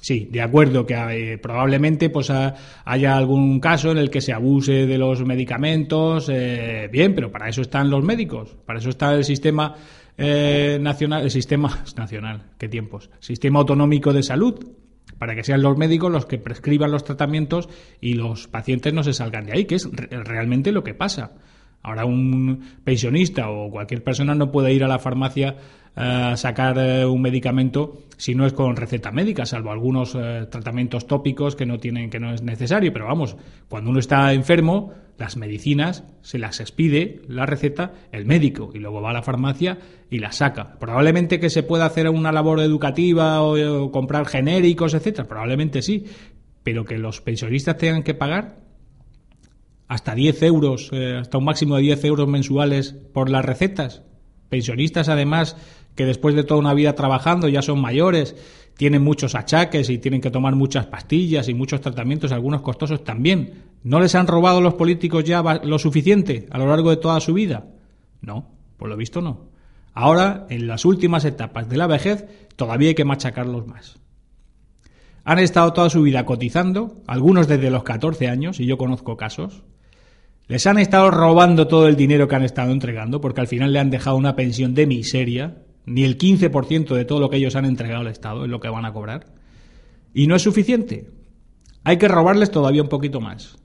sí, de acuerdo, que eh, probablemente pues haya algún caso en el que se abuse de los medicamentos, eh, bien, pero para eso están los médicos, para eso está el sistema eh, nacional, el sistema nacional, qué tiempos, sistema autonómico de salud, para que sean los médicos los que prescriban los tratamientos y los pacientes no se salgan de ahí, que es realmente lo que pasa. Ahora un pensionista o cualquier persona no puede ir a la farmacia a sacar eh, un medicamento si no es con receta médica, salvo algunos eh, tratamientos tópicos que no tienen que no es necesario, pero vamos, cuando uno está enfermo, Las medicinas se las expide la receta el médico y luego va a la farmacia y las saca. Probablemente que se pueda hacer una labor educativa o, o comprar genéricos, etcétera, probablemente sí, pero que los pensionistas tengan que pagar hasta 10 euros, eh, hasta un máximo de 10 euros mensuales por las recetas. Pensionistas, además, que después de toda una vida trabajando ya son mayores, tienen muchos achaques y tienen que tomar muchas pastillas y muchos tratamientos, algunos costosos también. ¿No les han robado los políticos ya lo suficiente a lo largo de toda su vida? No, por lo visto no. Ahora, en las últimas etapas de la vejez, todavía hay que machacarlos más. Han estado toda su vida cotizando, algunos desde los 14 años, y yo conozco casos. Les han estado robando todo el dinero que han estado entregando, porque al final le han dejado una pensión de miseria, ni el 15% de todo lo que ellos han entregado al Estado es lo que van a cobrar. Y no es suficiente. Hay que robarles todavía un poquito más,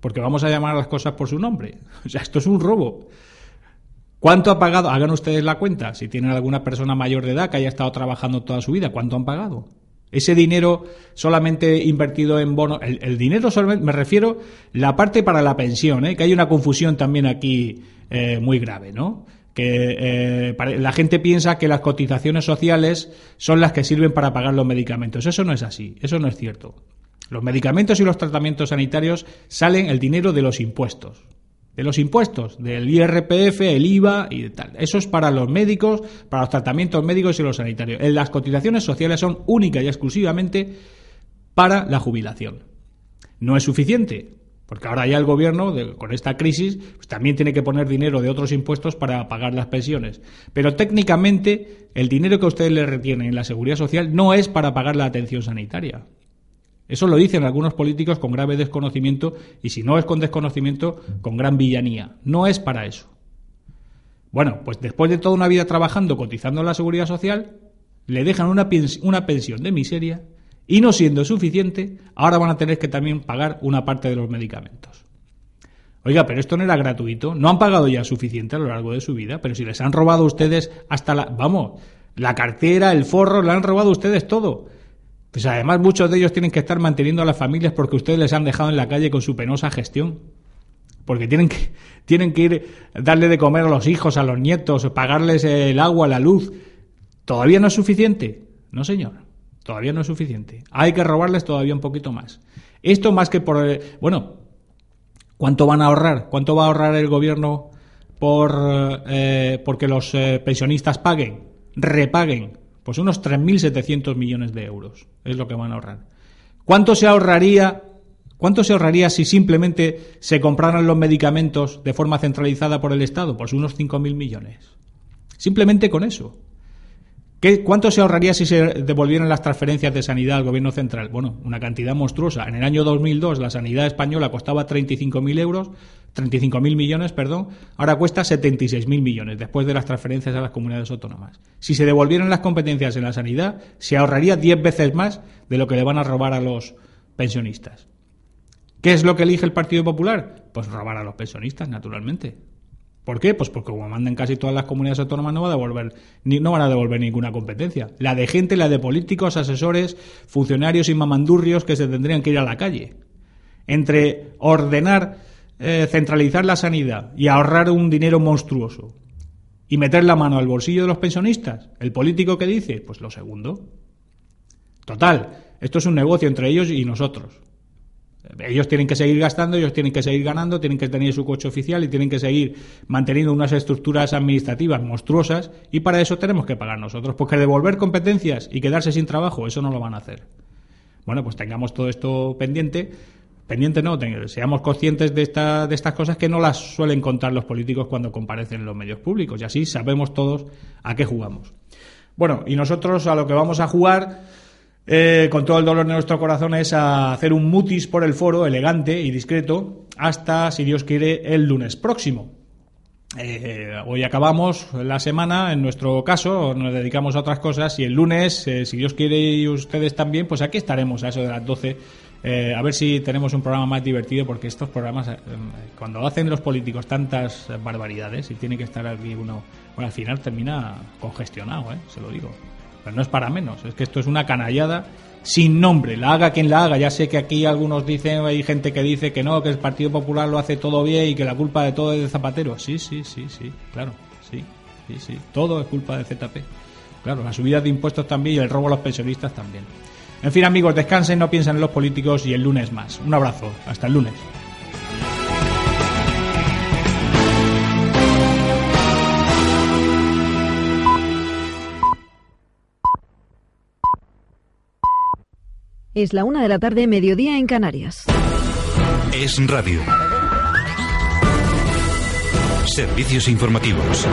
porque vamos a llamar a las cosas por su nombre. O sea, esto es un robo. ¿Cuánto ha pagado? Hagan ustedes la cuenta. Si tienen alguna persona mayor de edad que haya estado trabajando toda su vida, ¿cuánto han pagado? Ese dinero solamente invertido en bonos, el, dinero solamente, me refiero la parte para la pensión, ¿eh? que hay una confusión también aquí eh, muy grave, ¿no? Que eh, la gente piensa que las cotizaciones sociales son las que sirven para pagar los medicamentos. Eso no es así, eso no es cierto. Los medicamentos y los tratamientos sanitarios salen el dinero de los impuestos de los impuestos, del IRPF, el IVA y tal. Eso es para los médicos, para los tratamientos médicos y los sanitarios. Las cotizaciones sociales son únicas y exclusivamente para la jubilación. No es suficiente, porque ahora ya el gobierno, con esta crisis, pues también tiene que poner dinero de otros impuestos para pagar las pensiones. Pero técnicamente, el dinero que ustedes le retienen en la seguridad social no es para pagar la atención sanitaria. Eso lo dicen algunos políticos con grave desconocimiento y si no es con desconocimiento, con gran villanía. No es para eso. Bueno, pues después de toda una vida trabajando, cotizando en la seguridad social, le dejan una, una pensión de miseria y no siendo suficiente, ahora van a tener que también pagar una parte de los medicamentos. Oiga, pero esto no era gratuito, no han pagado ya suficiente a lo largo de su vida, pero si les han robado ustedes hasta la, vamos, la cartera, el forro, le han robado ustedes todo. Pues además muchos de ellos tienen que estar manteniendo a las familias porque ustedes les han dejado en la calle con su penosa gestión. Porque tienen que, tienen que ir darle de comer a los hijos, a los nietos, pagarles el agua, la luz. ¿Todavía no es suficiente? No, señor. Todavía no es suficiente. Hay que robarles todavía un poquito más. Esto más que por... Bueno, ¿cuánto van a ahorrar? ¿Cuánto va a ahorrar el gobierno por eh, porque los eh, pensionistas paguen, repaguen pues unos 3.700 millones de euros es lo que van a ahorrar. ¿Cuánto se ahorraría? ¿Cuánto se ahorraría si simplemente se compraran los medicamentos de forma centralizada por el Estado? Pues unos 5.000 millones. Simplemente con eso. ¿Cuánto se ahorraría si se devolvieran las transferencias de sanidad al gobierno central? Bueno, una cantidad monstruosa. En el año 2002 la sanidad española costaba 35.000 euros, 35.000 millones, perdón, ahora cuesta 76.000 millones después de las transferencias a las comunidades autónomas. Si se devolvieran las competencias en la sanidad, se ahorraría 10 veces más de lo que le van a robar a los pensionistas. ¿Qué es lo que elige el Partido Popular? Pues robar a los pensionistas, naturalmente. ¿Por qué? Pues porque como mandan casi todas las comunidades autónomas no, va a devolver, ni, no van a devolver ninguna competencia. La de gente, la de políticos, asesores, funcionarios y mamandurrios que se tendrían que ir a la calle. Entre ordenar, eh, centralizar la sanidad y ahorrar un dinero monstruoso y meter la mano al bolsillo de los pensionistas, el político que dice, pues lo segundo. Total, esto es un negocio entre ellos y nosotros. Ellos tienen que seguir gastando, ellos tienen que seguir ganando, tienen que tener su coche oficial y tienen que seguir manteniendo unas estructuras administrativas monstruosas y para eso tenemos que pagar nosotros, porque devolver competencias y quedarse sin trabajo, eso no lo van a hacer. Bueno, pues tengamos todo esto pendiente, pendiente no, seamos conscientes de, esta, de estas cosas que no las suelen contar los políticos cuando comparecen en los medios públicos y así sabemos todos a qué jugamos. Bueno, y nosotros a lo que vamos a jugar eh, con todo el dolor de nuestro corazón, es a hacer un mutis por el foro, elegante y discreto, hasta, si Dios quiere, el lunes próximo. Eh, hoy acabamos la semana, en nuestro caso, nos dedicamos a otras cosas y el lunes, eh, si Dios quiere y ustedes también, pues aquí estaremos a eso de las 12. a ver si tenemos un programa más divertido porque estos programas, cuando hacen los políticos tantas barbaridades y tiene que estar aquí uno, bueno, al final termina congestionado, se lo digo. Pero no es para menos, es que esto es una canallada sin nombre, la haga quien la haga. Ya sé que aquí algunos dicen, hay gente que dice que no, que el Partido Popular lo hace todo bien y que la culpa de todo es de Zapatero. Sí, sí, sí, sí, claro, sí, sí, sí. Todo es culpa de ZP. Claro, la subida de impuestos también y el robo a los pensionistas también. En fin, amigos, descansen, no piensen en los políticos y el lunes más. Un abrazo, hasta el lunes. Es la una de la tarde, mediodía en Canarias. Es radio. Servicios informativos.